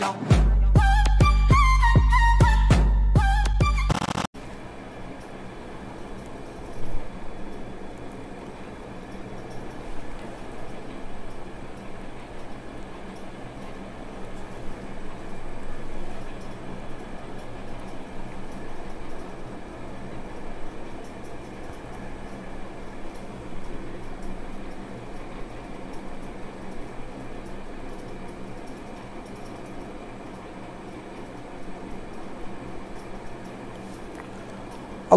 Long.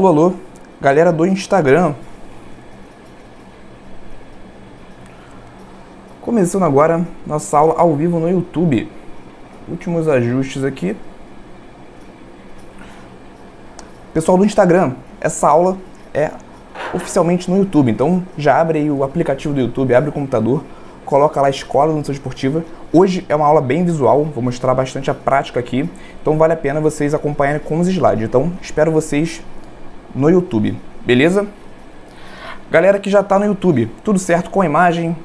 Alô, alô, galera do Instagram. Começando agora nossa aula ao vivo no YouTube. Últimos ajustes aqui. Pessoal do Instagram, essa aula é oficialmente no YouTube, então já abre aí o aplicativo do YouTube, abre o computador, coloca lá Escola Nutrição Esportiva. Hoje é uma aula bem visual, vou mostrar bastante a prática aqui, então vale a pena vocês acompanharem com os slides. Então espero vocês no YouTube, beleza? Galera que já está no YouTube, tudo certo com a imagem,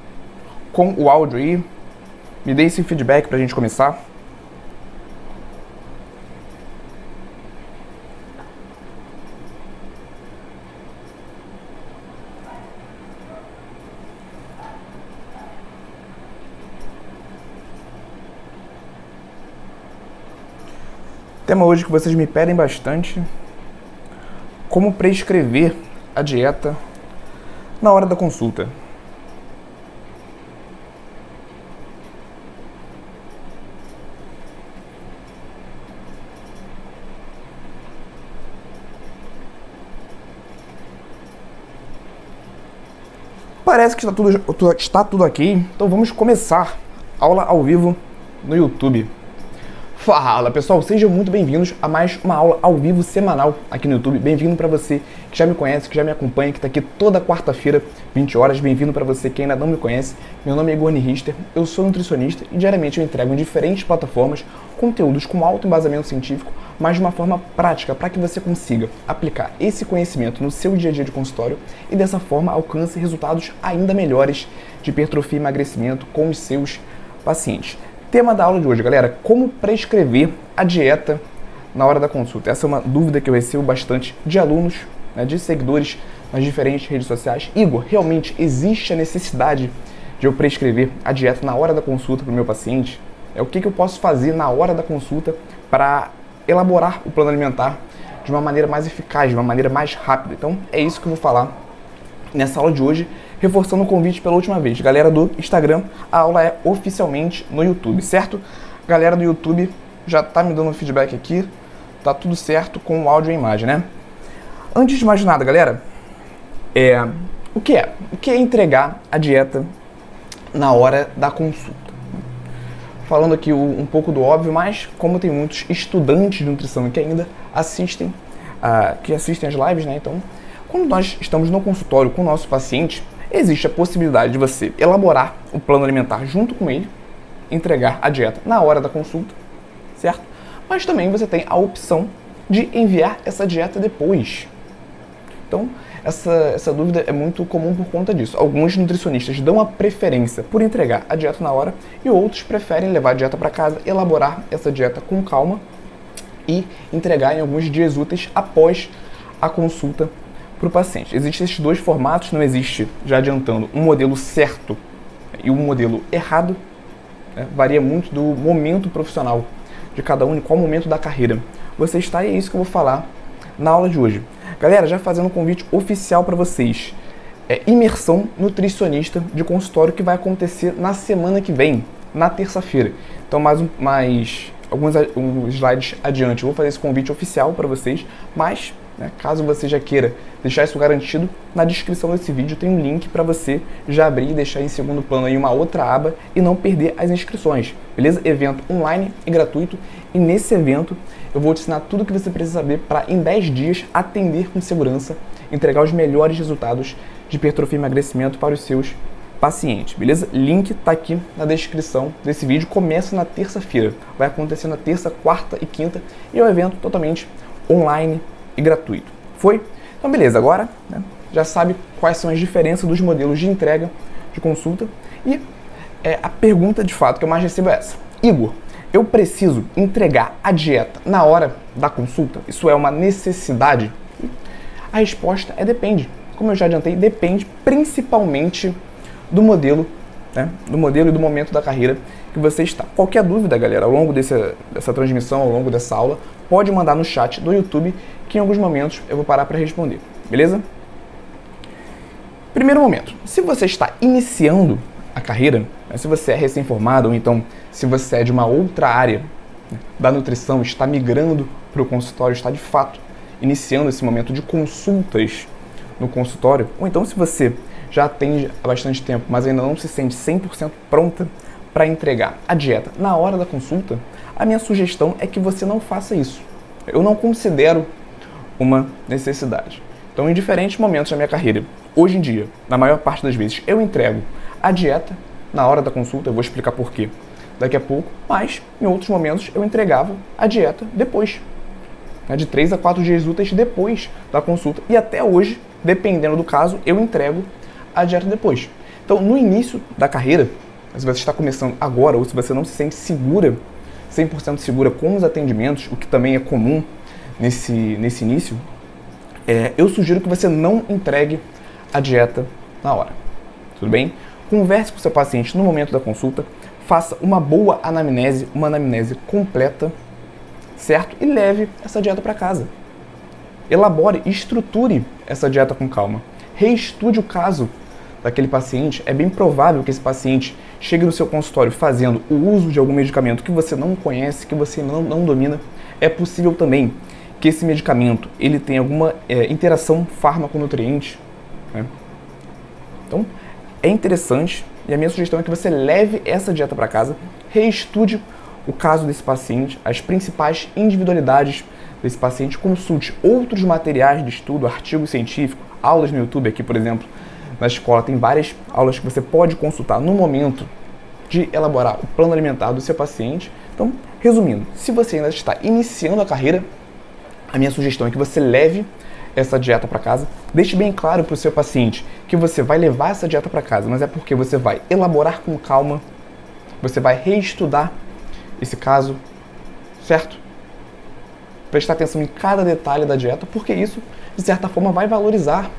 com o áudio aí? Me dê esse feedback para a gente começar. Tema hoje que vocês me pedem bastante como prescrever a dieta na hora da consulta. Parece que está tudo, está tudo aqui, então vamos começar aula ao vivo no YouTube. Fala pessoal, sejam muito bem-vindos a mais uma aula ao vivo semanal aqui no YouTube. Bem-vindo para você que já me conhece, que já me acompanha, que está aqui toda quarta-feira, 20 horas. Bem-vindo para você que ainda não me conhece. Meu nome é Igor Richter, eu sou nutricionista e diariamente eu entrego em diferentes plataformas conteúdos com alto embasamento científico, mas de uma forma prática para que você consiga aplicar esse conhecimento no seu dia a dia de consultório e dessa forma alcance resultados ainda melhores de hipertrofia e emagrecimento com os seus pacientes. Tema da aula de hoje, galera, como prescrever a dieta na hora da consulta. Essa é uma dúvida que eu recebo bastante de alunos, né, de seguidores nas diferentes redes sociais. Igor, realmente existe a necessidade de eu prescrever a dieta na hora da consulta para o meu paciente? É o que, que eu posso fazer na hora da consulta para elaborar o plano alimentar de uma maneira mais eficaz, de uma maneira mais rápida. Então é isso que eu vou falar nessa aula de hoje reforçando o convite pela última vez. Galera do Instagram, a aula é oficialmente no YouTube, certo? Galera do YouTube já tá me dando feedback aqui, tá tudo certo com o áudio e a imagem, né? Antes de mais nada, galera, é, o que é? O que é entregar a dieta na hora da consulta? Falando aqui um pouco do óbvio, mas como tem muitos estudantes de nutrição que ainda assistem, uh, que assistem as lives, né? Então, quando nós estamos no consultório com o nosso paciente, existe a possibilidade de você elaborar o plano alimentar junto com ele, entregar a dieta na hora da consulta, certo? Mas também você tem a opção de enviar essa dieta depois. Então, essa, essa dúvida é muito comum por conta disso. Alguns nutricionistas dão a preferência por entregar a dieta na hora e outros preferem levar a dieta para casa, elaborar essa dieta com calma e entregar em alguns dias úteis após a consulta para o paciente. Existem esses dois formatos, não existe, já adiantando, um modelo certo e um modelo errado. Né? Varia muito do momento profissional de cada um e qual momento da carreira você está, e é isso que eu vou falar na aula de hoje. Galera, já fazendo um convite oficial para vocês. É imersão nutricionista de consultório que vai acontecer na semana que vem, na terça-feira. Então, mais, um, mais alguns um, slides adiante, eu vou fazer esse convite oficial para vocês, mas né? Caso você já queira deixar isso garantido, na descrição desse vídeo tem um link para você já abrir e deixar em segundo plano aí uma outra aba e não perder as inscrições, beleza? Evento online e gratuito e nesse evento eu vou te ensinar tudo o que você precisa saber para em 10 dias atender com segurança, entregar os melhores resultados de hipertrofia e emagrecimento para os seus pacientes, beleza? Link tá aqui na descrição desse vídeo. Começa na terça-feira, vai acontecer na terça, quarta e quinta e é um evento totalmente online e gratuito. Foi? Então, beleza, agora né, já sabe quais são as diferenças dos modelos de entrega de consulta e é, a pergunta de fato que eu mais recebo é essa. Igor, eu preciso entregar a dieta na hora da consulta? Isso é uma necessidade? A resposta é depende. Como eu já adiantei, depende principalmente do modelo, né? Do modelo e do momento da carreira que você está. Qualquer dúvida, galera, ao longo desse, dessa transmissão, ao longo dessa aula, pode mandar no chat do YouTube, que em alguns momentos eu vou parar para responder. Beleza? Primeiro momento, se você está iniciando a carreira, né, se você é recém-formado ou então se você é de uma outra área né, da nutrição, está migrando para o consultório, está de fato iniciando esse momento de consultas no consultório, ou então se você já atende há bastante tempo, mas ainda não se sente 100% pronta para entregar a dieta na hora da consulta, a minha sugestão é que você não faça isso. Eu não considero uma necessidade. Então, em diferentes momentos da minha carreira, hoje em dia, na maior parte das vezes, eu entrego a dieta na hora da consulta, eu vou explicar por quê daqui a pouco, mas em outros momentos eu entregava a dieta depois, né, de 3 a 4 dias úteis depois da consulta. E até hoje, dependendo do caso, eu entrego a dieta depois. Então, no início da carreira, se você está começando agora ou se você não se sente segura, 100% segura com os atendimentos, o que também é comum nesse, nesse início, é, eu sugiro que você não entregue a dieta na hora. Tudo bem? Converse com o seu paciente no momento da consulta, faça uma boa anamnese, uma anamnese completa, certo? E leve essa dieta para casa. Elabore, estruture essa dieta com calma. Reestude o caso daquele paciente. É bem provável que esse paciente chegue no seu consultório fazendo o uso de algum medicamento que você não conhece, que você não, não domina. É possível também que esse medicamento ele tenha alguma é, interação fármaco-nutriente. Né? Então, é interessante e a minha sugestão é que você leve essa dieta para casa, reestude o caso desse paciente, as principais individualidades desse paciente, consulte outros materiais de estudo, artigos científicos, aulas no YouTube aqui, por exemplo, na escola tem várias aulas que você pode consultar no momento de elaborar o plano alimentar do seu paciente. Então, resumindo, se você ainda está iniciando a carreira, a minha sugestão é que você leve essa dieta para casa. Deixe bem claro para o seu paciente que você vai levar essa dieta para casa, mas é porque você vai elaborar com calma, você vai reestudar esse caso, certo? Prestar atenção em cada detalhe da dieta, porque isso, de certa forma, vai valorizar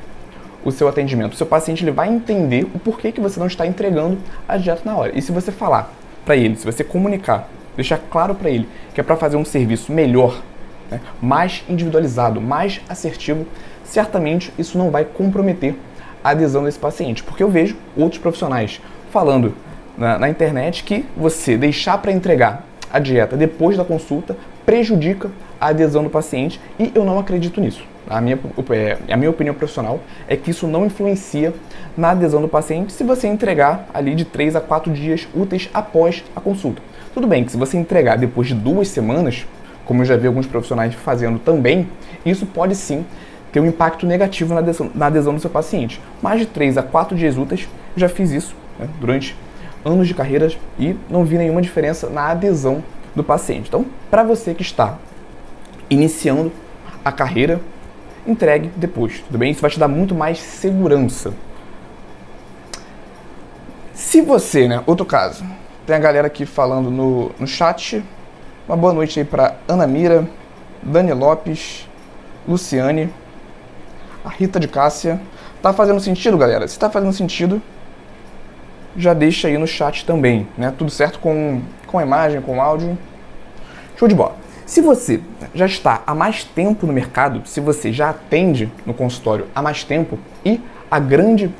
o seu atendimento. O seu paciente ele vai entender o porquê que você não está entregando a dieta na hora. E se você falar para ele, se você comunicar, deixar claro para ele que é para fazer um serviço melhor né, mais individualizado, mais assertivo, certamente isso não vai comprometer a adesão desse paciente. Porque eu vejo outros profissionais falando na, na internet que você deixar para entregar a dieta depois da consulta prejudica a adesão do paciente e eu não acredito nisso. A minha, é, a minha opinião profissional é que isso não influencia na adesão do paciente se você entregar ali de 3 a 4 dias úteis após a consulta. Tudo bem que se você entregar depois de duas semanas, como eu já vi alguns profissionais fazendo também, isso pode sim ter um impacto negativo na adesão, na adesão do seu paciente. Mais de 3 a 4 dias úteis, já fiz isso né, durante anos de carreira e não vi nenhuma diferença na adesão do paciente. Então, para você que está iniciando a carreira, entregue depois, tudo bem? Isso vai te dar muito mais segurança. Se você, né, outro caso, tem a galera aqui falando no, no chat, uma boa noite aí para Ana Mira, Dani Lopes, Luciane, a Rita de Cássia. Tá fazendo sentido, galera? Se tá fazendo sentido, já deixa aí no chat também, né? Tudo certo com, com a imagem, com o áudio. Show de bola. Se você já está há mais tempo no mercado, se você já atende no consultório há mais tempo e a grande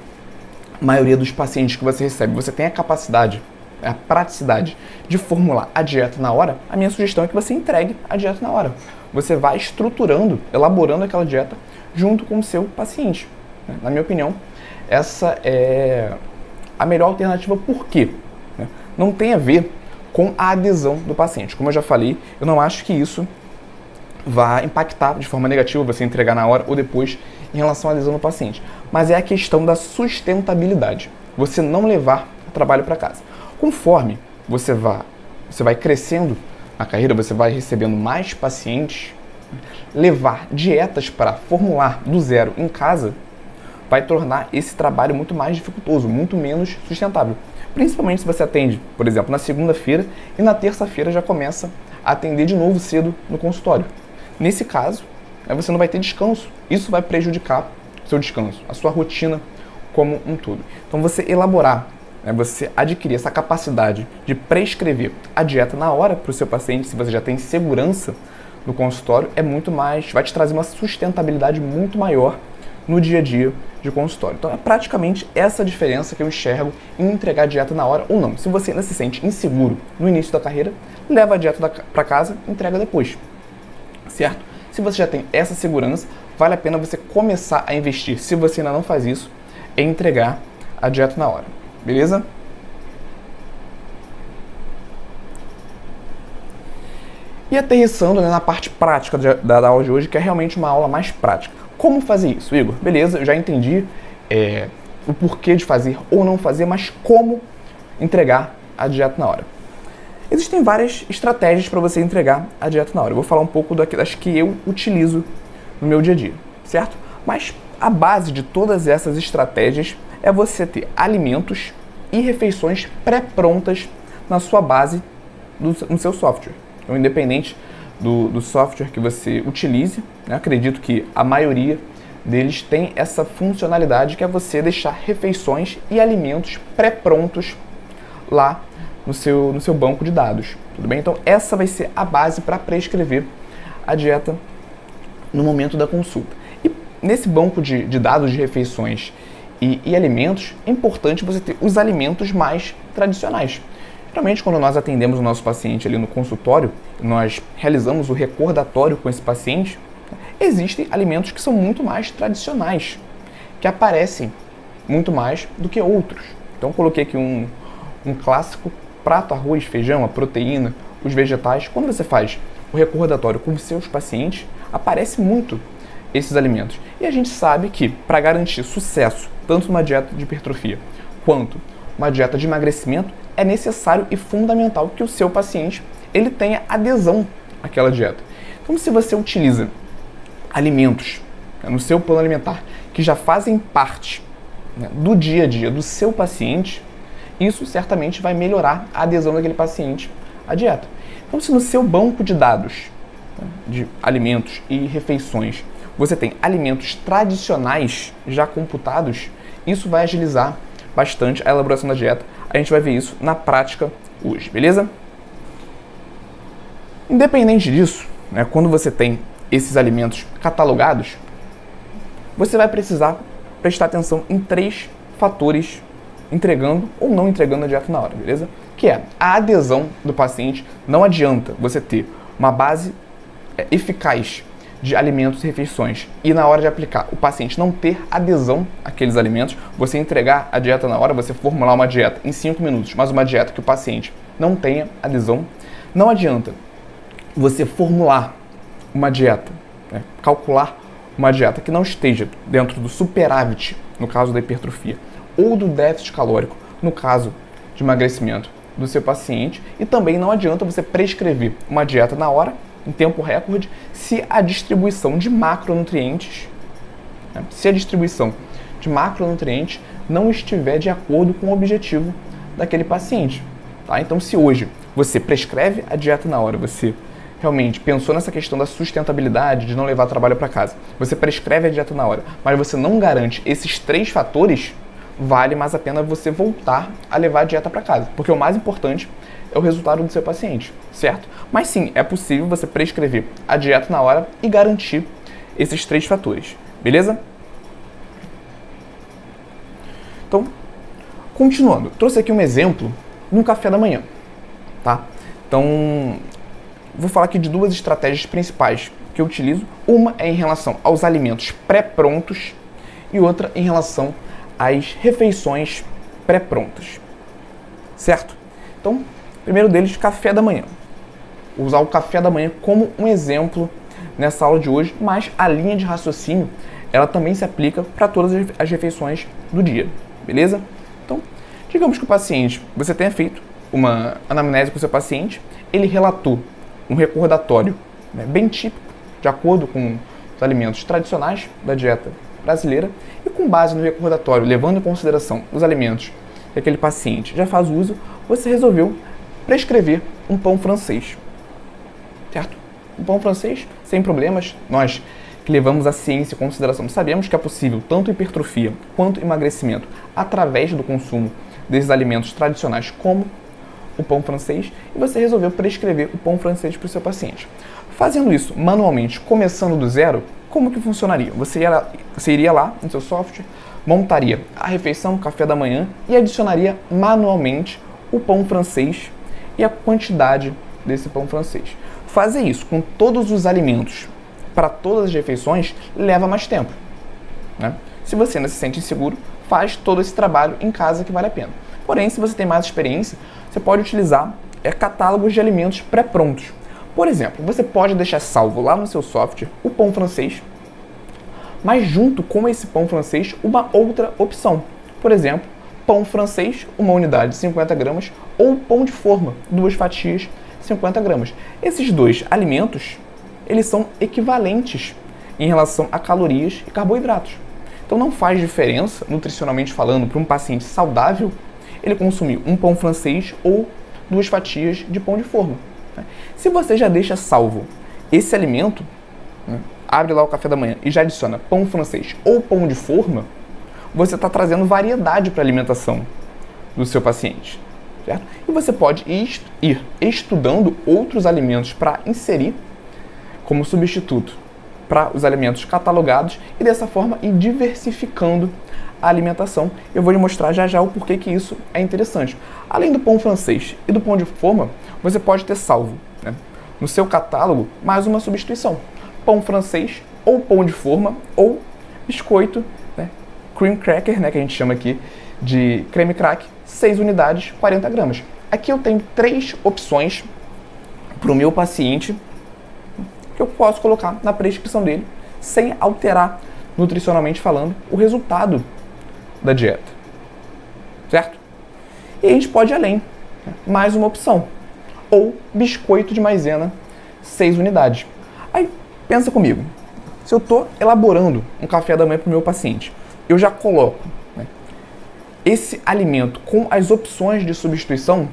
maioria dos pacientes que você recebe, você tem a capacidade a praticidade de formular a dieta na hora, a minha sugestão é que você entregue a dieta na hora. Você vai estruturando, elaborando aquela dieta junto com o seu paciente. Né? Na minha opinião, essa é a melhor alternativa. Por quê? Né? Não tem a ver com a adesão do paciente. Como eu já falei, eu não acho que isso vá impactar de forma negativa você entregar na hora ou depois em relação à adesão do paciente. Mas é a questão da sustentabilidade. Você não levar o trabalho para casa. Conforme você vai, você vai crescendo na carreira, você vai recebendo mais pacientes, levar dietas para formular do zero em casa vai tornar esse trabalho muito mais dificultoso, muito menos sustentável. Principalmente se você atende, por exemplo, na segunda-feira e na terça-feira já começa a atender de novo cedo no consultório. Nesse caso, né, você não vai ter descanso. Isso vai prejudicar seu descanso, a sua rotina como um todo. Então, você elaborar, né, você adquirir essa capacidade de prescrever a dieta na hora para o seu paciente, se você já tem segurança no consultório, é muito mais, vai te trazer uma sustentabilidade muito maior no dia a dia de consultório. Então é praticamente essa diferença que eu enxergo em entregar dieta na hora ou não. Se você ainda se sente inseguro no início da carreira, leva a dieta para casa entrega depois. Certo? Se você já tem essa segurança, vale a pena você começar a investir, se você ainda não faz isso, em entregar a dieta na hora. Beleza? E aterrissando né, na parte prática da, da aula de hoje, que é realmente uma aula mais prática. Como fazer isso, Igor? Beleza, eu já entendi é, o porquê de fazer ou não fazer, mas como entregar a dieta na hora. Existem várias estratégias para você entregar a dieta na hora. Eu vou falar um pouco das que eu utilizo no meu dia a dia, certo? Mas a base de todas essas estratégias é você ter alimentos e refeições pré-prontas na sua base, do, no seu software. Então, independente do, do software que você utilize. Né? Acredito que a maioria deles tem essa funcionalidade que é você deixar refeições e alimentos pré-prontos lá no seu, no seu banco de dados. Tudo bem? Então, essa vai ser a base para prescrever a dieta no momento da consulta. E nesse banco de, de dados de refeições e, e alimentos, é importante você ter os alimentos mais tradicionais. Geralmente, quando nós atendemos o nosso paciente ali no consultório, nós realizamos o recordatório com esse paciente, existem alimentos que são muito mais tradicionais, que aparecem muito mais do que outros. Então, coloquei aqui um, um clássico prato, arroz, feijão, a proteína, os vegetais. Quando você faz o recordatório com seus pacientes, aparece muito esses alimentos. E a gente sabe que para garantir sucesso, tanto numa dieta de hipertrofia quanto uma dieta de emagrecimento, é necessário e fundamental que o seu paciente ele tenha adesão àquela dieta. Então, se você utiliza alimentos né, no seu plano alimentar que já fazem parte né, do dia a dia do seu paciente, isso certamente vai melhorar a adesão daquele paciente à dieta. Então, se no seu banco de dados né, de alimentos e refeições você tem alimentos tradicionais já computados, isso vai agilizar bastante a elaboração da dieta a gente vai ver isso na prática hoje, beleza? Independente disso, né, quando você tem esses alimentos catalogados, você vai precisar prestar atenção em três fatores entregando ou não entregando a dieta na hora, beleza? Que é a adesão do paciente. Não adianta você ter uma base é, eficaz de alimentos e refeições. E na hora de aplicar o paciente não ter adesão àqueles alimentos, você entregar a dieta na hora, você formular uma dieta em 5 minutos, mas uma dieta que o paciente não tenha adesão, não adianta você formular uma dieta, né, calcular uma dieta que não esteja dentro do superávit, no caso da hipertrofia, ou do déficit calórico, no caso de emagrecimento do seu paciente, e também não adianta você prescrever uma dieta na hora em tempo recorde se a distribuição de macronutrientes, né, se a distribuição de macronutrientes não estiver de acordo com o objetivo daquele paciente. Tá? Então, se hoje você prescreve a dieta na hora, você realmente pensou nessa questão da sustentabilidade, de não levar trabalho para casa, você prescreve a dieta na hora, mas você não garante esses três fatores, vale mais a pena você voltar a levar a dieta para casa. Porque o mais importante é o resultado do seu paciente, certo? Mas sim, é possível você prescrever a dieta na hora e garantir esses três fatores, beleza? Então, continuando, trouxe aqui um exemplo no café da manhã, tá? Então, vou falar aqui de duas estratégias principais que eu utilizo. Uma é em relação aos alimentos pré-prontos e outra em relação às refeições pré-prontas, certo? Então, Primeiro deles, café da manhã. Vou usar o café da manhã como um exemplo nessa aula de hoje, mas a linha de raciocínio ela também se aplica para todas as refeições do dia, beleza? Então, digamos que o paciente, você tenha feito uma anamnese com o seu paciente, ele relatou um recordatório né, bem típico, de acordo com os alimentos tradicionais da dieta brasileira e com base no recordatório, levando em consideração os alimentos que aquele paciente já faz uso, você resolveu prescrever um pão francês. Certo? Um pão francês, sem problemas, nós que levamos a ciência em consideração sabemos que é possível tanto hipertrofia quanto emagrecimento através do consumo desses alimentos tradicionais como o pão francês e você resolveu prescrever o pão francês para o seu paciente. Fazendo isso manualmente, começando do zero, como que funcionaria? Você, ia, você iria lá no seu software, montaria a refeição, café da manhã e adicionaria manualmente o pão francês e a quantidade desse pão francês. Fazer isso com todos os alimentos para todas as refeições leva mais tempo. Né? Se você ainda se sente inseguro, faz todo esse trabalho em casa que vale a pena. Porém, se você tem mais experiência, você pode utilizar é, catálogos de alimentos pré-prontos. Por exemplo, você pode deixar salvo lá no seu software o pão francês, mas junto com esse pão francês, uma outra opção. Por exemplo, pão francês, uma unidade de 50 gramas, ou pão de forma, duas fatias, 50 gramas. Esses dois alimentos, eles são equivalentes em relação a calorias e carboidratos. Então não faz diferença, nutricionalmente falando, para um paciente saudável ele consumir um pão francês ou duas fatias de pão de forma. Né? Se você já deixa salvo esse alimento, né, abre lá o café da manhã e já adiciona pão francês ou pão de forma, você está trazendo variedade para a alimentação do seu paciente. Certo? E você pode ir estudando outros alimentos para inserir como substituto para os alimentos catalogados e dessa forma ir diversificando a alimentação. Eu vou lhe mostrar já já o porquê que isso é interessante. Além do pão francês e do pão de forma, você pode ter salvo né, no seu catálogo mais uma substituição: pão francês ou pão de forma ou biscoito, né, cream cracker, né, que a gente chama aqui de creme crack, 6 unidades, 40 gramas. Aqui eu tenho três opções para o meu paciente que eu posso colocar na prescrição dele sem alterar nutricionalmente falando o resultado da dieta. Certo? E a gente pode ir além. Mais uma opção. Ou biscoito de maisena, 6 unidades. Aí pensa comigo. Se eu estou elaborando um café da manhã para o meu paciente, eu já coloco esse alimento com as opções de substituição,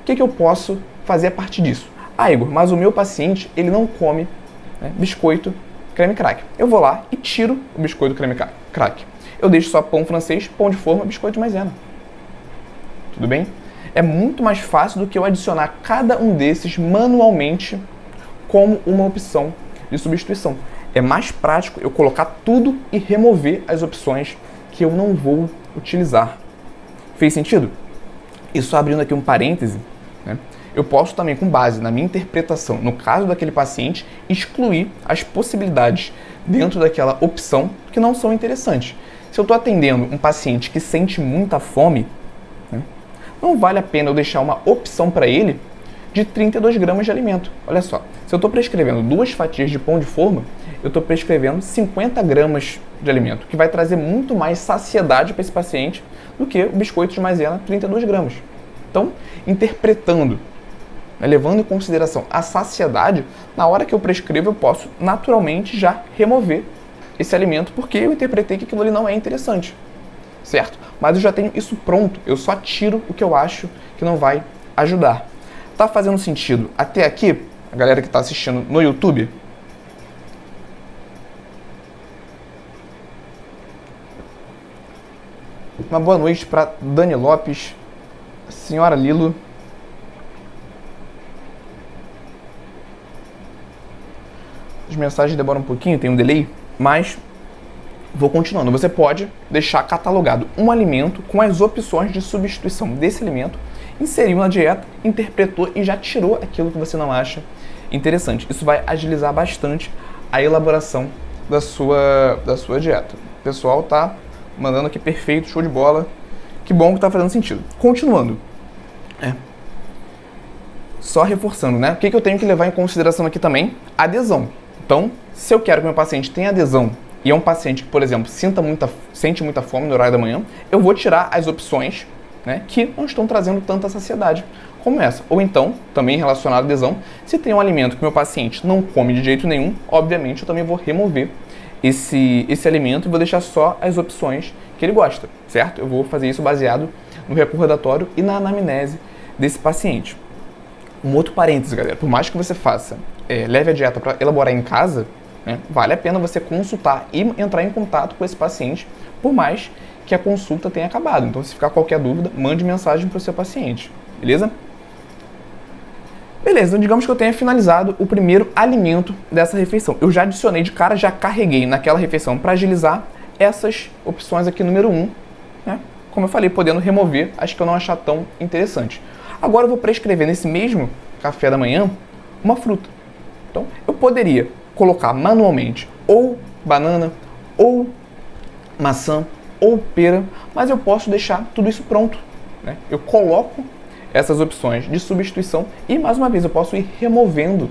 o que, que eu posso fazer a partir disso? Ah, Igor, mas o meu paciente ele não come né, biscoito creme crack. Eu vou lá e tiro o biscoito creme crack eu deixo só pão francês, pão de forma, biscoito de maisena. Tudo bem? É muito mais fácil do que eu adicionar cada um desses manualmente como uma opção de substituição. É mais prático eu colocar tudo e remover as opções que eu não vou utilizar. Fez sentido? E só abrindo aqui um parêntese, né? eu posso também, com base na minha interpretação, no caso daquele paciente, excluir as possibilidades dentro daquela opção que não são interessantes. Se eu estou atendendo um paciente que sente muita fome, né, não vale a pena eu deixar uma opção para ele de 32 gramas de alimento. Olha só, se eu estou prescrevendo duas fatias de pão de forma, eu estou prescrevendo 50 gramas de alimento, que vai trazer muito mais saciedade para esse paciente do que o biscoito de maisena 32 gramas. Então, interpretando, né, levando em consideração a saciedade, na hora que eu prescrevo eu posso naturalmente já remover esse alimento porque eu interpretei que aquilo ali não é interessante, certo? Mas eu já tenho isso pronto, eu só tiro o que eu acho que não vai ajudar. Tá fazendo sentido até aqui, a galera que está assistindo no YouTube? Uma boa noite para Dani Lopes, Senhora Lilo. As mensagens demoram um pouquinho, tem um delay. Mas vou continuando. Você pode deixar catalogado um alimento com as opções de substituição desse alimento, inseriu na dieta, interpretou e já tirou aquilo que você não acha interessante. Isso vai agilizar bastante a elaboração da sua, da sua dieta. O pessoal tá mandando aqui perfeito, show de bola. Que bom que tá fazendo sentido. Continuando. É. Só reforçando, né? O que, que eu tenho que levar em consideração aqui também? Adesão. Então, se eu quero que meu paciente tenha adesão e é um paciente que, por exemplo, sinta muita, sente muita fome no horário da manhã, eu vou tirar as opções né, que não estão trazendo tanta saciedade como essa. Ou então, também relacionado à adesão, se tem um alimento que meu paciente não come de jeito nenhum, obviamente eu também vou remover esse, esse alimento e vou deixar só as opções que ele gosta, certo? Eu vou fazer isso baseado no recordatório e na anamnese desse paciente. Um outro parênteses, galera, por mais que você faça, é, leve a dieta para elaborar em casa, né, vale a pena você consultar e entrar em contato com esse paciente, por mais que a consulta tenha acabado. Então, se ficar qualquer dúvida, mande mensagem para o seu paciente, beleza? Beleza, então digamos que eu tenha finalizado o primeiro alimento dessa refeição. Eu já adicionei de cara, já carreguei naquela refeição para agilizar essas opções aqui número 1, um, né? Como eu falei, podendo remover as que eu não achar tão interessante. Agora eu vou prescrever nesse mesmo café da manhã uma fruta. Então, eu poderia colocar manualmente ou banana, ou maçã, ou pera, mas eu posso deixar tudo isso pronto. Né? Eu coloco essas opções de substituição e, mais uma vez, eu posso ir removendo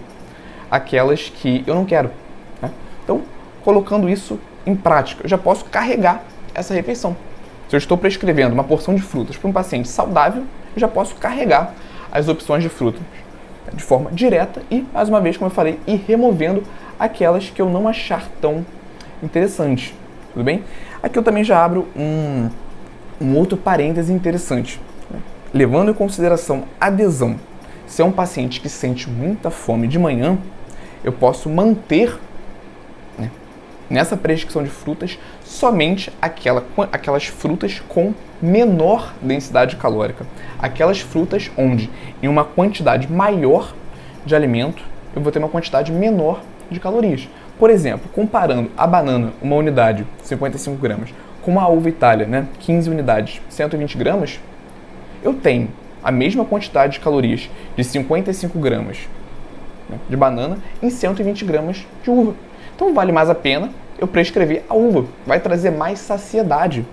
aquelas que eu não quero. Né? Então, colocando isso em prática, eu já posso carregar essa refeição. Se eu estou prescrevendo uma porção de frutas para um paciente saudável, eu já posso carregar as opções de frutas de forma direta e, mais uma vez, como eu falei, ir removendo aquelas que eu não achar tão interessantes. Tudo bem? Aqui eu também já abro um, um outro parêntese interessante levando em consideração adesão, se é um paciente que sente muita fome de manhã, eu posso manter né, nessa prescrição de frutas somente aquela, aquelas frutas com menor densidade calórica. Aquelas frutas onde, em uma quantidade maior de alimento, eu vou ter uma quantidade menor de calorias. Por exemplo, comparando a banana, uma unidade, 55 gramas, com a uva Itália, né, 15 unidades, 120 gramas, eu tenho a mesma quantidade de calorias de 55 gramas né, de banana em 120 gramas de uva. Então vale mais a pena eu prescrever a uva, vai trazer mais saciedade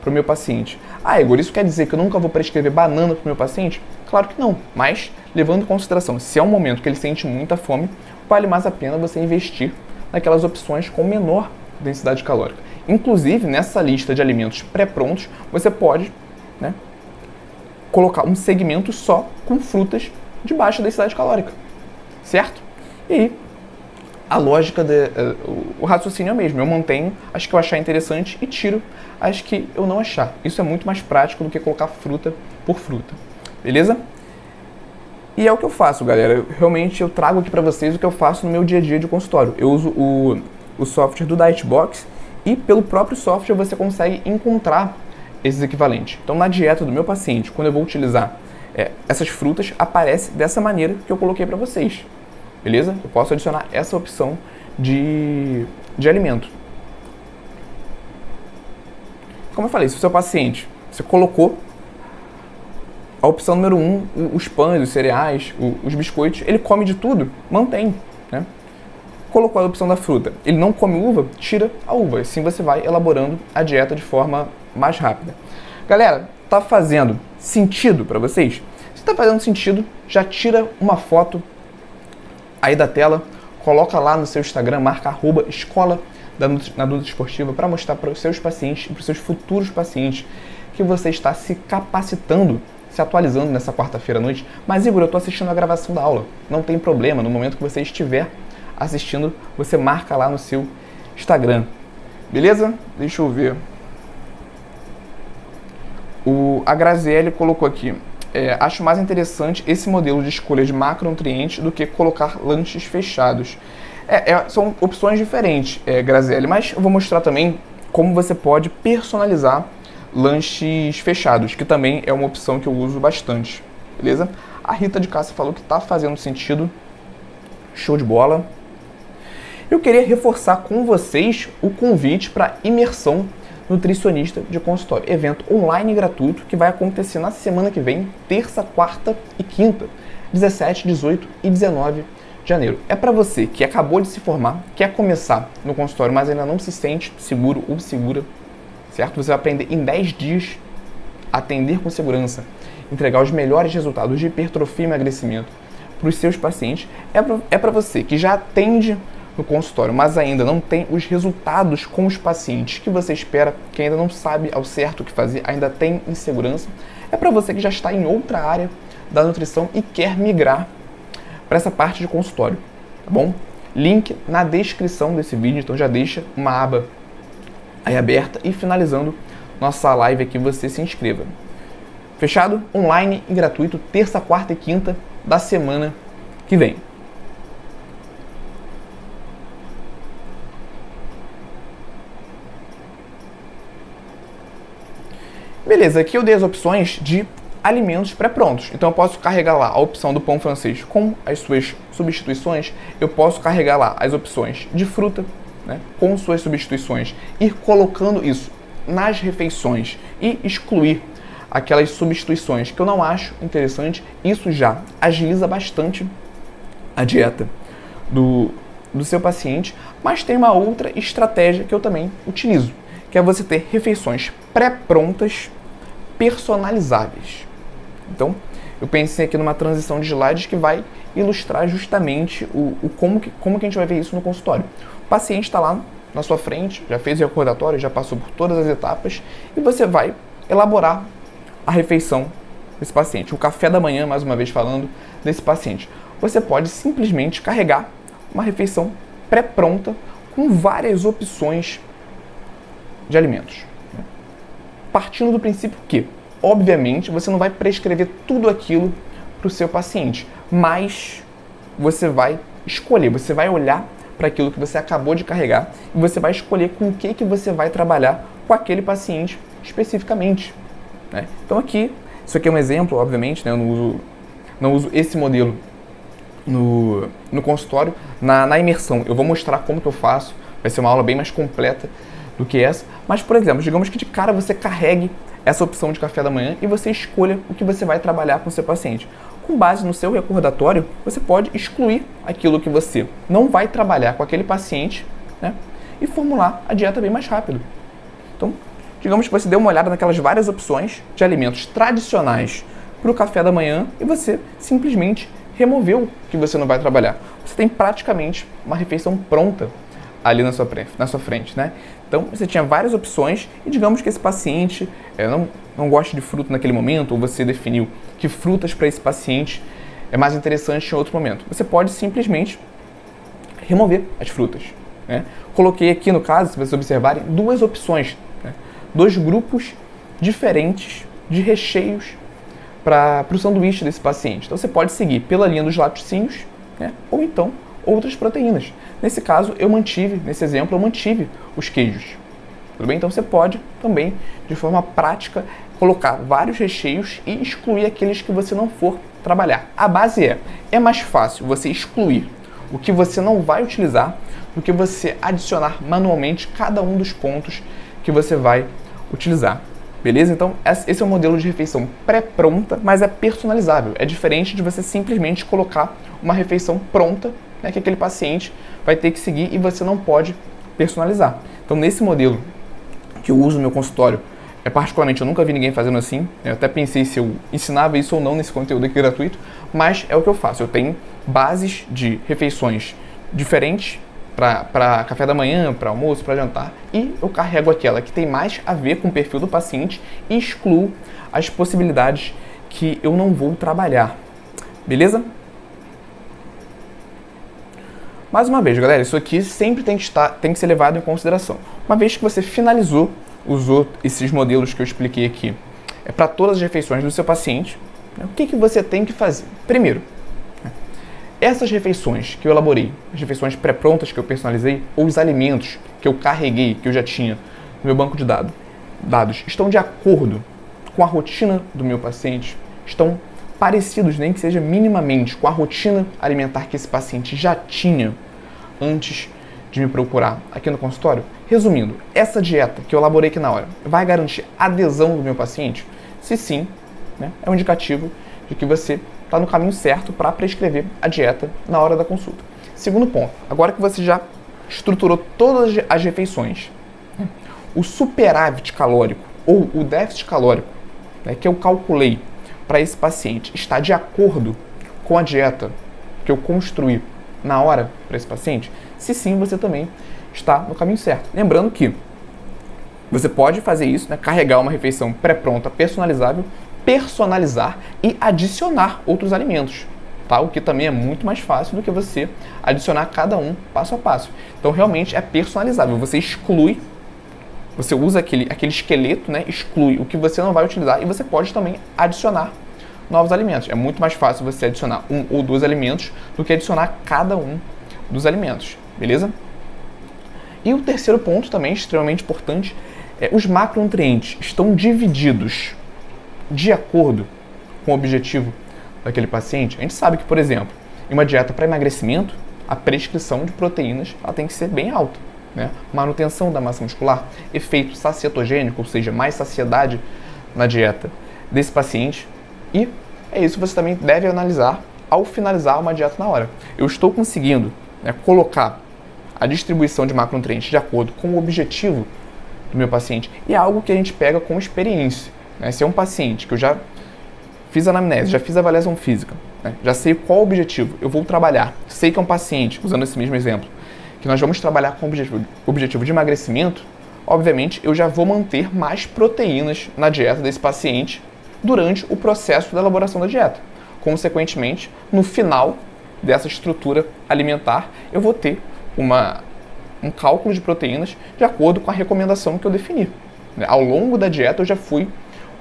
para o meu paciente. Ah, Igor, isso quer dizer que eu nunca vou prescrever banana para o meu paciente? Claro que não, mas levando em consideração, se é um momento que ele sente muita fome, vale mais a pena você investir naquelas opções com menor densidade calórica. Inclusive, nessa lista de alimentos pré-prontos, você pode colocar um segmento só com frutas de baixa densidade calórica, certo? E a lógica, de, uh, o raciocínio é o mesmo. Eu mantenho as que eu achar interessante e tiro as que eu não achar. Isso é muito mais prático do que colocar fruta por fruta, beleza? E é o que eu faço, galera. Eu, realmente eu trago aqui para vocês o que eu faço no meu dia a dia de consultório. Eu uso o, o software do Dietbox e pelo próprio software você consegue encontrar esses equivalentes. Então, na dieta do meu paciente, quando eu vou utilizar é, essas frutas, aparece dessa maneira que eu coloquei para vocês. Beleza? Eu posso adicionar essa opção de, de alimento. Como eu falei, se o seu paciente, você colocou a opção número um, os pães, os cereais, os biscoitos, ele come de tudo, mantém. Né? Colocou a opção da fruta, ele não come uva, tira a uva. Assim você vai elaborando a dieta de forma mais rápida. Galera, tá fazendo sentido para vocês? Se tá fazendo sentido, já tira uma foto aí da tela, coloca lá no seu Instagram, marca arroba escola da na Duda Esportiva para mostrar para os seus pacientes e para os seus futuros pacientes que você está se capacitando, se atualizando nessa quarta-feira à noite. Mas Igor, eu estou assistindo a gravação da aula. Não tem problema, no momento que você estiver assistindo, você marca lá no seu Instagram. Beleza? Deixa eu ver. O, a Graziele colocou aqui. É, acho mais interessante esse modelo de escolha de macronutrientes do que colocar lanches fechados. É, é, são opções diferentes, é, mas eu vou mostrar também como você pode personalizar lanches fechados, que também é uma opção que eu uso bastante, beleza? A Rita de Cássia falou que está fazendo sentido, show de bola. Eu queria reforçar com vocês o convite para imersão nutricionista de consultório. Evento online gratuito que vai acontecer na semana que vem, terça, quarta e quinta, 17, 18 e 19 de janeiro. É para você que acabou de se formar, quer começar no consultório, mas ainda não se sente seguro ou segura, certo? Você vai aprender em 10 dias a atender com segurança, entregar os melhores resultados de hipertrofia e emagrecimento para os seus pacientes. É para é você que já atende no consultório, mas ainda não tem os resultados com os pacientes que você espera, que ainda não sabe ao certo o que fazer, ainda tem insegurança, é para você que já está em outra área da nutrição e quer migrar para essa parte de consultório, tá bom? Link na descrição desse vídeo, então já deixa uma aba aí aberta e finalizando nossa live aqui você se inscreva. Fechado? Online e gratuito, terça, quarta e quinta da semana que vem. Beleza, aqui eu dei as opções de alimentos pré-prontos. Então eu posso carregar lá a opção do pão francês com as suas substituições. Eu posso carregar lá as opções de fruta né, com suas substituições. Ir colocando isso nas refeições e excluir aquelas substituições que eu não acho interessante. Isso já agiliza bastante a dieta do, do seu paciente. Mas tem uma outra estratégia que eu também utilizo, que é você ter refeições pré-prontas personalizáveis. Então, eu pensei aqui numa transição de slides que vai ilustrar justamente o, o como, que, como que a gente vai ver isso no consultório. O paciente está lá na sua frente, já fez o recordatório, já passou por todas as etapas e você vai elaborar a refeição desse paciente, o café da manhã, mais uma vez falando, desse paciente. Você pode simplesmente carregar uma refeição pré-pronta com várias opções de alimentos. Partindo do princípio que Obviamente, você não vai prescrever tudo aquilo para o seu paciente, mas você vai escolher, você vai olhar para aquilo que você acabou de carregar e você vai escolher com o que, que você vai trabalhar com aquele paciente especificamente. Né? Então aqui, isso aqui é um exemplo, obviamente, né? eu não uso, não uso esse modelo no, no consultório. Na, na imersão, eu vou mostrar como que eu faço, vai ser uma aula bem mais completa do que essa. Mas, por exemplo, digamos que de cara você carregue essa opção de café da manhã e você escolha o que você vai trabalhar com o seu paciente. Com base no seu recordatório, você pode excluir aquilo que você não vai trabalhar com aquele paciente né, e formular a dieta bem mais rápido. Então, digamos que você deu uma olhada naquelas várias opções de alimentos tradicionais para o café da manhã e você simplesmente removeu o que você não vai trabalhar. Você tem praticamente uma refeição pronta ali na sua, na sua frente, né? Então você tinha várias opções e digamos que esse paciente é, não, não gosta de fruta naquele momento, ou você definiu que frutas para esse paciente é mais interessante em outro momento. Você pode simplesmente remover as frutas. Né? Coloquei aqui no caso, se vocês observarem, duas opções, né? dois grupos diferentes de recheios para o sanduíche desse paciente. Então você pode seguir pela linha dos laticínios né? ou então outras proteínas. Nesse caso, eu mantive, nesse exemplo, eu mantive os queijos. Tudo bem? Então você pode também, de forma prática, colocar vários recheios e excluir aqueles que você não for trabalhar. A base é, é mais fácil você excluir o que você não vai utilizar do que você adicionar manualmente cada um dos pontos que você vai utilizar. Beleza? Então, esse é um modelo de refeição pré-pronta, mas é personalizável. É diferente de você simplesmente colocar uma refeição pronta né, que aquele paciente vai ter que seguir e você não pode personalizar. Então, nesse modelo que eu uso no meu consultório, é particularmente eu nunca vi ninguém fazendo assim. Eu até pensei se eu ensinava isso ou não nesse conteúdo aqui gratuito, mas é o que eu faço. Eu tenho bases de refeições diferentes para café da manhã, para almoço, para jantar, e eu carrego aquela que tem mais a ver com o perfil do paciente e excluo as possibilidades que eu não vou trabalhar. Beleza? Mais uma vez, galera, isso aqui sempre tem que, estar, tem que ser levado em consideração. Uma vez que você finalizou, usou esses modelos que eu expliquei aqui é para todas as refeições do seu paciente, né, o que, que você tem que fazer? Primeiro, essas refeições que eu elaborei, as refeições pré-prontas que eu personalizei, ou os alimentos que eu carreguei, que eu já tinha no meu banco de dados, dados estão de acordo com a rotina do meu paciente? Estão parecidos, nem que seja minimamente, com a rotina alimentar que esse paciente já tinha antes de me procurar aqui no consultório? Resumindo, essa dieta que eu elaborei aqui na hora vai garantir adesão do meu paciente? Se sim, né, é um indicativo de que você está no caminho certo para prescrever a dieta na hora da consulta. Segundo ponto, agora que você já estruturou todas as refeições, o superávit calórico ou o déficit calórico né, que eu calculei para esse paciente está de acordo com a dieta que eu construí na hora para esse paciente? Se sim, você também está no caminho certo. Lembrando que você pode fazer isso, né, carregar uma refeição pré-pronta, personalizável, personalizar e adicionar outros alimentos. tá? O que também é muito mais fácil do que você adicionar cada um passo a passo. Então realmente é personalizável. Você exclui, você usa aquele, aquele esqueleto, né? Exclui o que você não vai utilizar e você pode também adicionar novos alimentos. É muito mais fácil você adicionar um ou dois alimentos do que adicionar cada um dos alimentos, beleza? E o terceiro ponto também extremamente importante é os macronutrientes estão divididos de acordo com o objetivo daquele paciente. A gente sabe que, por exemplo, em uma dieta para emagrecimento, a prescrição de proteínas ela tem que ser bem alta. Né? Manutenção da massa muscular, efeito sacietogênico, ou seja, mais saciedade na dieta desse paciente. E é isso que você também deve analisar ao finalizar uma dieta na hora. Eu estou conseguindo né, colocar a distribuição de macronutrientes de acordo com o objetivo do meu paciente e é algo que a gente pega com experiência. Né? Se é um paciente que eu já fiz anamnese, já fiz avaliação física, né? já sei qual o objetivo eu vou trabalhar, sei que é um paciente, usando esse mesmo exemplo, que nós vamos trabalhar com o objetivo, objetivo de emagrecimento, obviamente eu já vou manter mais proteínas na dieta desse paciente durante o processo da elaboração da dieta. Consequentemente, no final dessa estrutura alimentar, eu vou ter uma, um cálculo de proteínas de acordo com a recomendação que eu defini. Ao longo da dieta, eu já fui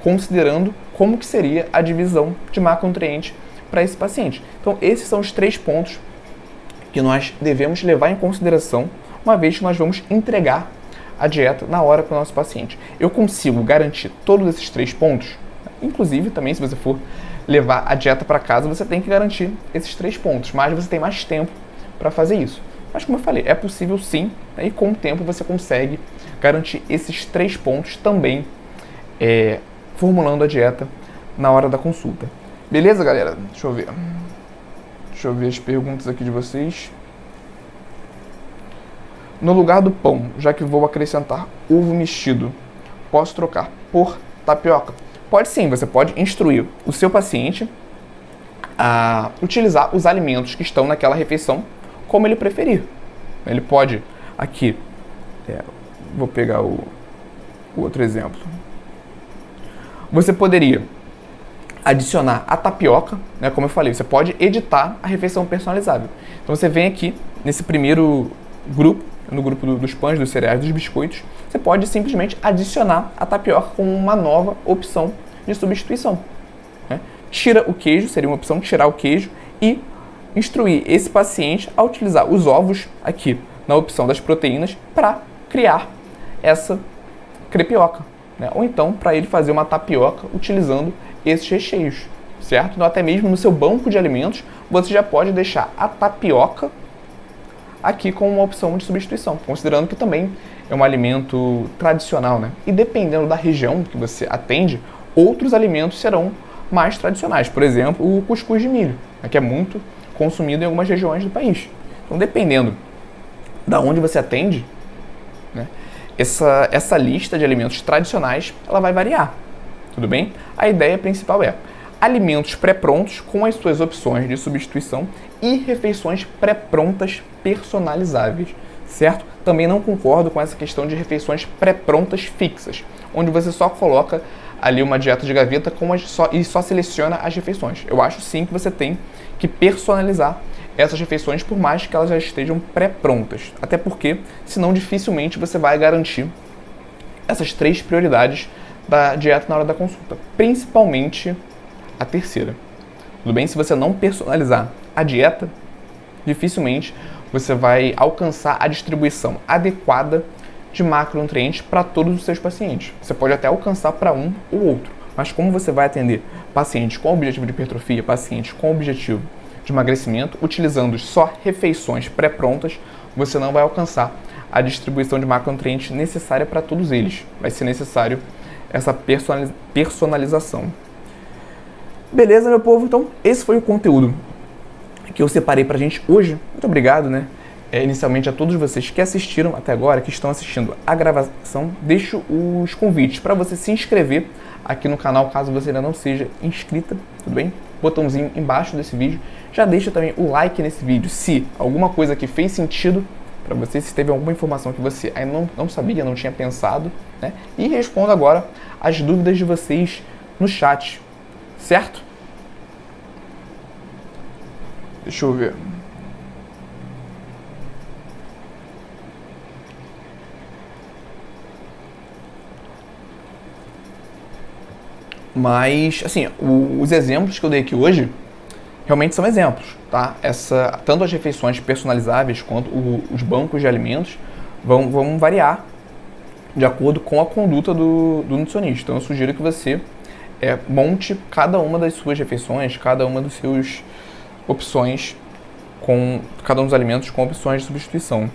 considerando como que seria a divisão de macronutrientes para esse paciente. Então, esses são os três pontos que nós devemos levar em consideração uma vez que nós vamos entregar a dieta na hora para o nosso paciente. Eu consigo garantir todos esses três pontos, inclusive também se você for levar a dieta para casa, você tem que garantir esses três pontos, mas você tem mais tempo para fazer isso. Mas como eu falei, é possível sim, né, e com o tempo você consegue garantir esses três pontos também é, formulando a dieta na hora da consulta. Beleza, galera? Deixa eu ver. Deixa eu ver as perguntas aqui de vocês. No lugar do pão, já que vou acrescentar ovo mexido, posso trocar por tapioca? Pode sim, você pode instruir o seu paciente a utilizar os alimentos que estão naquela refeição como ele preferir. Ele pode, aqui, é, vou pegar o, o outro exemplo. Você poderia adicionar a tapioca, né, como eu falei, você pode editar a refeição personalizável. Então você vem aqui nesse primeiro grupo, no grupo do, dos pães, dos cereais, dos biscoitos, você pode simplesmente adicionar a tapioca como uma nova opção de substituição. Né? Tira o queijo, seria uma opção tirar o queijo e instruir esse paciente a utilizar os ovos aqui na opção das proteínas para criar essa crepioca né? ou então para ele fazer uma tapioca utilizando esses recheios, certo? Então, até mesmo no seu banco de alimentos, você já pode deixar a tapioca aqui como uma opção de substituição, considerando que também é um alimento tradicional, né? E dependendo da região que você atende, outros alimentos serão mais tradicionais. Por exemplo, o cuscuz de milho, né? que é muito consumido em algumas regiões do país. Então, dependendo da onde você atende, né? essa, essa lista de alimentos tradicionais ela vai variar. Tudo bem? A ideia principal é alimentos pré-prontos com as suas opções de substituição e refeições pré-prontas personalizáveis, certo? Também não concordo com essa questão de refeições pré-prontas fixas, onde você só coloca ali uma dieta de gaveta com as, só, e só seleciona as refeições. Eu acho sim que você tem que personalizar essas refeições, por mais que elas já estejam pré-prontas. Até porque, senão, dificilmente você vai garantir essas três prioridades da dieta na hora da consulta, principalmente a terceira. Tudo bem? Se você não personalizar a dieta, dificilmente você vai alcançar a distribuição adequada de macronutrientes para todos os seus pacientes. Você pode até alcançar para um ou outro, mas como você vai atender pacientes com objetivo de hipertrofia, pacientes com objetivo de emagrecimento, utilizando só refeições pré-prontas, você não vai alcançar a distribuição de macronutrientes necessária para todos eles. Vai ser necessário essa personalização. Beleza, meu povo? Então, esse foi o conteúdo que eu separei para a gente hoje. Muito obrigado, né? É, inicialmente a todos vocês que assistiram até agora, que estão assistindo a gravação, deixo os convites para você se inscrever aqui no canal, caso você ainda não seja inscrita, tudo bem? Botãozinho embaixo desse vídeo já deixa também o like nesse vídeo se alguma coisa que fez sentido para você, se teve alguma informação que você ainda não, não sabia, não tinha pensado, né? E respondo agora as dúvidas de vocês no chat, certo? Deixa eu ver. Mas, assim, os exemplos que eu dei aqui hoje realmente são exemplos, tá? Essa, tanto as refeições personalizáveis quanto o, os bancos de alimentos vão, vão variar de acordo com a conduta do, do nutricionista. Então, eu sugiro que você é, monte cada uma das suas refeições, cada uma dos seus opções com cada um dos alimentos com opções de substituição.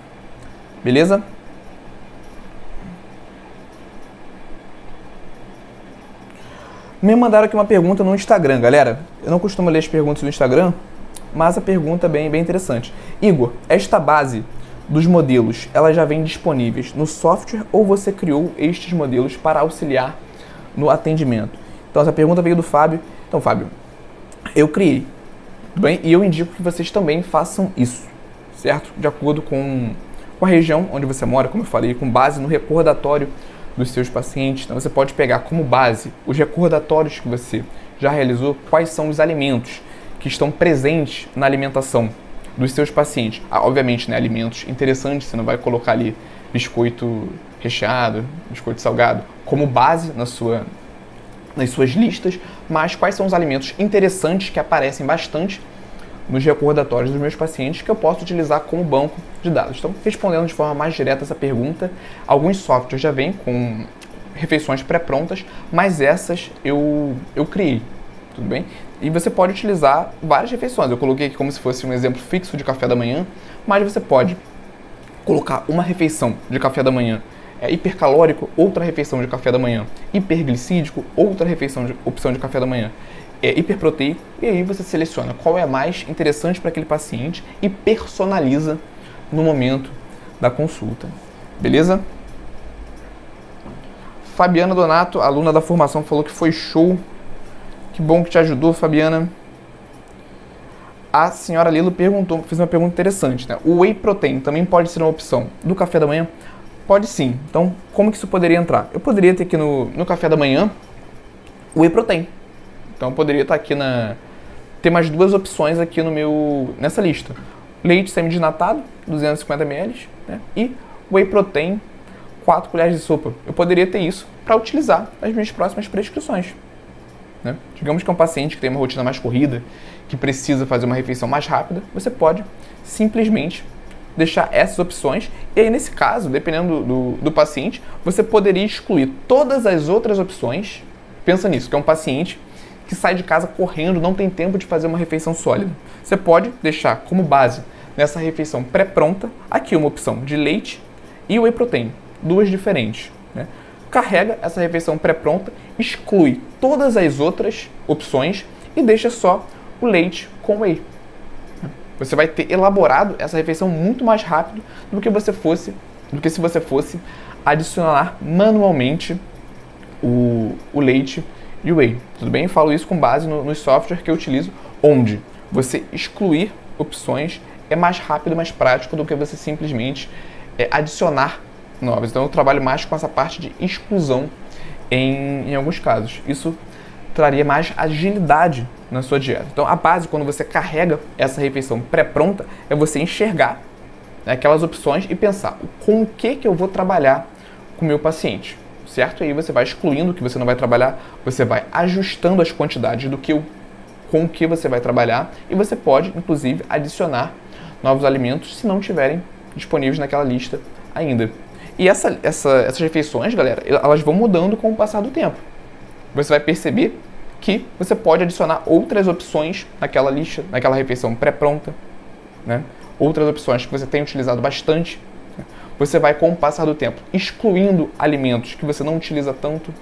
Beleza? Me mandaram aqui uma pergunta no Instagram, galera. Eu não costumo ler as perguntas no Instagram, mas a pergunta é bem, bem interessante. Igor, esta base dos modelos, elas já vem disponíveis no software ou você criou estes modelos para auxiliar no atendimento? Então essa pergunta veio do Fábio. Então, Fábio, eu criei, tudo bem? E eu indico que vocês também façam isso, certo? De acordo com, com a região onde você mora, como eu falei, com base no recordatório dos seus pacientes. Então você pode pegar como base os recordatórios que você já realizou, quais são os alimentos que estão presentes na alimentação dos seus pacientes. Ah, obviamente, né, alimentos interessantes, você não vai colocar ali biscoito recheado, biscoito salgado, como base na sua, nas suas listas, mas quais são os alimentos interessantes que aparecem bastante nos recordatórios dos meus pacientes que eu posso utilizar como banco de dados. Então, respondendo de forma mais direta essa pergunta, alguns softwares já vêm com refeições pré-prontas, mas essas eu, eu criei, tudo bem? E você pode utilizar várias refeições. Eu coloquei aqui como se fosse um exemplo fixo de café da manhã, mas você pode colocar uma refeição de café da manhã é, hipercalórico, outra refeição de café da manhã hiperglicídico, outra refeição de opção de café da manhã é, hiperproteico, e aí você seleciona qual é mais interessante para aquele paciente e personaliza no momento da consulta. Beleza? Fabiana Donato, aluna da formação, falou que foi show. Que bom que te ajudou, Fabiana. A senhora Lilo perguntou, fez uma pergunta interessante, né? O whey protein também pode ser uma opção do café da manhã? Pode sim. Então, como que isso poderia entrar? Eu poderia ter aqui no, no café da manhã whey protein. Então eu poderia estar aqui na ter mais duas opções aqui no meu nessa lista. Leite semidesnatado, 250 ml, né? e whey protein, 4 colheres de sopa. Eu poderia ter isso para utilizar nas minhas próximas prescrições. Né? Digamos que é um paciente que tem uma rotina mais corrida, que precisa fazer uma refeição mais rápida, você pode simplesmente deixar essas opções. E aí, nesse caso, dependendo do, do, do paciente, você poderia excluir todas as outras opções. Pensa nisso, que é um paciente que sai de casa correndo, não tem tempo de fazer uma refeição sólida. Você pode deixar como base nessa refeição pré-pronta aqui uma opção de leite e whey protein, duas diferentes. Né? Carrega essa refeição pré-pronta, exclui todas as outras opções e deixa só o leite com whey. Você vai ter elaborado essa refeição muito mais rápido do que você fosse, do que se você fosse adicionar manualmente o, o leite whey. Tudo bem? falo isso com base no, nos softwares que eu utilizo, onde você excluir opções é mais rápido, mais prático do que você simplesmente é, adicionar novas. Então eu trabalho mais com essa parte de exclusão em, em alguns casos. Isso traria mais agilidade na sua dieta. Então a base, quando você carrega essa refeição pré-pronta, é você enxergar né, aquelas opções e pensar com o que, que eu vou trabalhar com o meu paciente certo? E aí você vai excluindo o que você não vai trabalhar, você vai ajustando as quantidades do que com o que você vai trabalhar e você pode, inclusive, adicionar novos alimentos se não tiverem disponíveis naquela lista ainda. E essa, essa, essas refeições, galera, elas vão mudando com o passar do tempo. Você vai perceber que você pode adicionar outras opções naquela lista, naquela refeição pré-pronta, né? outras opções que você tem utilizado bastante você vai, com o passar do tempo, excluindo alimentos que você não utiliza tanto,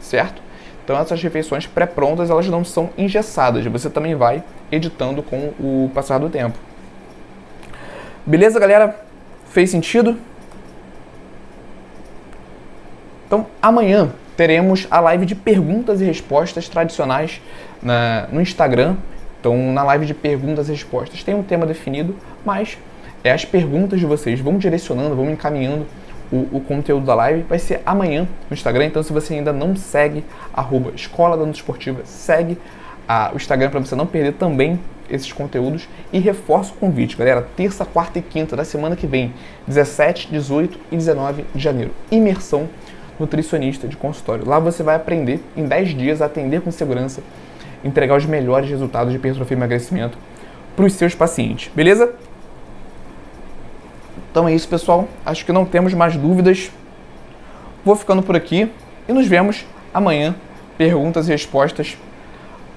certo? Então essas refeições pré-prontas, elas não são engessadas, você também vai editando com o passar do tempo. Beleza, galera? Fez sentido? Então, amanhã teremos a live de perguntas e respostas tradicionais na, no Instagram. Então, na live de perguntas e respostas tem um tema definido, mas é as perguntas de vocês, vão direcionando, vão encaminhando o, o, conteúdo da live. Vai ser amanhã no Instagram, então se você ainda não segue arroba Escola da Esportiva, segue a, o Instagram para você não perder também esses conteúdos e reforço o convite, galera. Terça, quarta e quinta da semana que vem, 17, 18 e 19 de janeiro. Imersão nutricionista de consultório. Lá você vai aprender em 10 dias a atender com segurança, entregar os melhores resultados de hipertrofia e emagrecimento para os seus pacientes, beleza? Então é isso, pessoal. Acho que não temos mais dúvidas. Vou ficando por aqui e nos vemos amanhã. Perguntas e respostas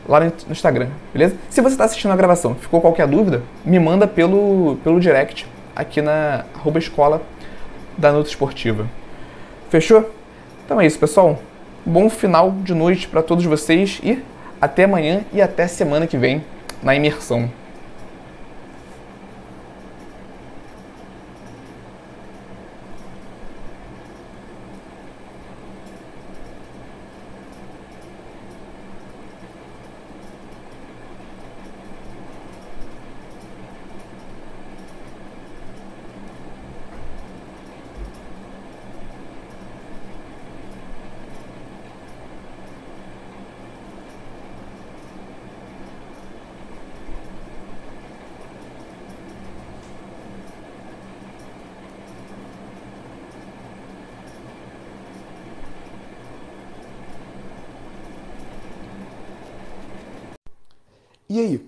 lá no Instagram, beleza? Se você está assistindo a gravação, ficou qualquer dúvida, me manda pelo, pelo direct aqui na arroba escola da Nutra Esportiva. Fechou? Então é isso, pessoal. Bom final de noite para todos vocês e até amanhã e até semana que vem na imersão. E aí,